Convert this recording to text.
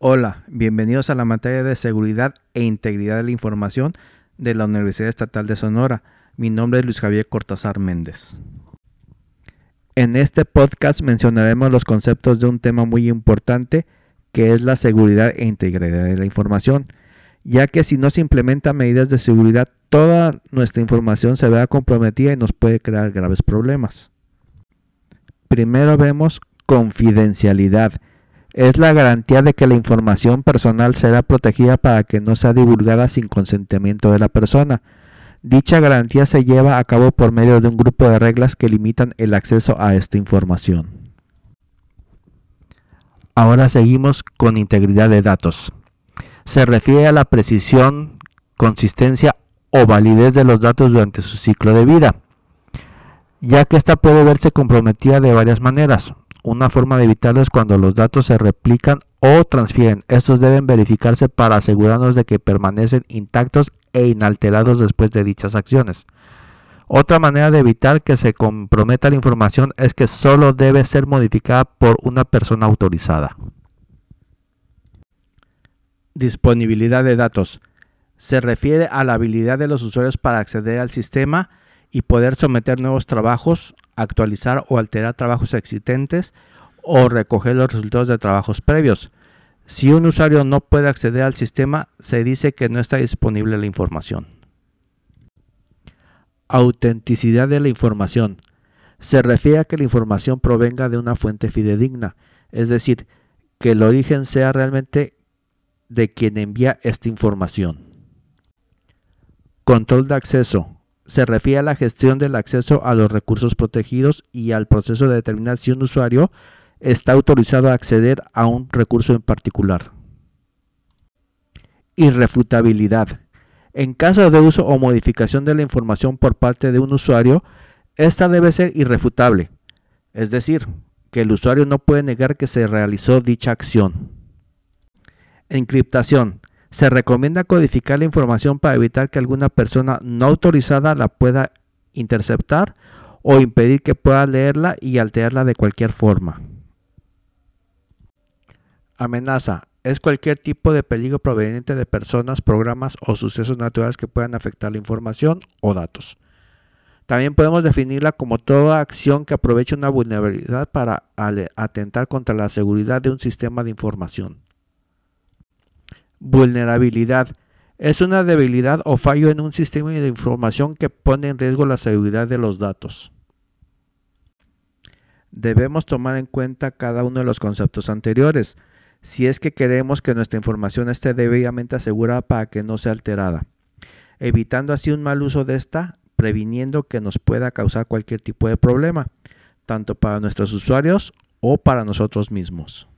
Hola, bienvenidos a la materia de seguridad e integridad de la información de la Universidad Estatal de Sonora. Mi nombre es Luis Javier Cortázar Méndez. En este podcast mencionaremos los conceptos de un tema muy importante que es la seguridad e integridad de la información, ya que si no se implementan medidas de seguridad, toda nuestra información se verá comprometida y nos puede crear graves problemas. Primero vemos confidencialidad es la garantía de que la información personal será protegida para que no sea divulgada sin consentimiento de la persona. Dicha garantía se lleva a cabo por medio de un grupo de reglas que limitan el acceso a esta información. Ahora seguimos con integridad de datos. Se refiere a la precisión, consistencia o validez de los datos durante su ciclo de vida, ya que ésta puede verse comprometida de varias maneras. Una forma de evitarlo es cuando los datos se replican o transfieren. Estos deben verificarse para asegurarnos de que permanecen intactos e inalterados después de dichas acciones. Otra manera de evitar que se comprometa la información es que solo debe ser modificada por una persona autorizada. Disponibilidad de datos. Se refiere a la habilidad de los usuarios para acceder al sistema y poder someter nuevos trabajos, actualizar o alterar trabajos existentes o recoger los resultados de trabajos previos. Si un usuario no puede acceder al sistema, se dice que no está disponible la información. Autenticidad de la información. Se refiere a que la información provenga de una fuente fidedigna, es decir, que el origen sea realmente de quien envía esta información. Control de acceso se refiere a la gestión del acceso a los recursos protegidos y al proceso de determinar si un usuario está autorizado a acceder a un recurso en particular. Irrefutabilidad. En caso de uso o modificación de la información por parte de un usuario, esta debe ser irrefutable, es decir, que el usuario no puede negar que se realizó dicha acción. Encriptación. Se recomienda codificar la información para evitar que alguna persona no autorizada la pueda interceptar o impedir que pueda leerla y alterarla de cualquier forma. Amenaza. Es cualquier tipo de peligro proveniente de personas, programas o sucesos naturales que puedan afectar la información o datos. También podemos definirla como toda acción que aproveche una vulnerabilidad para atentar contra la seguridad de un sistema de información. Vulnerabilidad. Es una debilidad o fallo en un sistema de información que pone en riesgo la seguridad de los datos. Debemos tomar en cuenta cada uno de los conceptos anteriores, si es que queremos que nuestra información esté debidamente asegurada para que no sea alterada, evitando así un mal uso de esta, previniendo que nos pueda causar cualquier tipo de problema, tanto para nuestros usuarios o para nosotros mismos.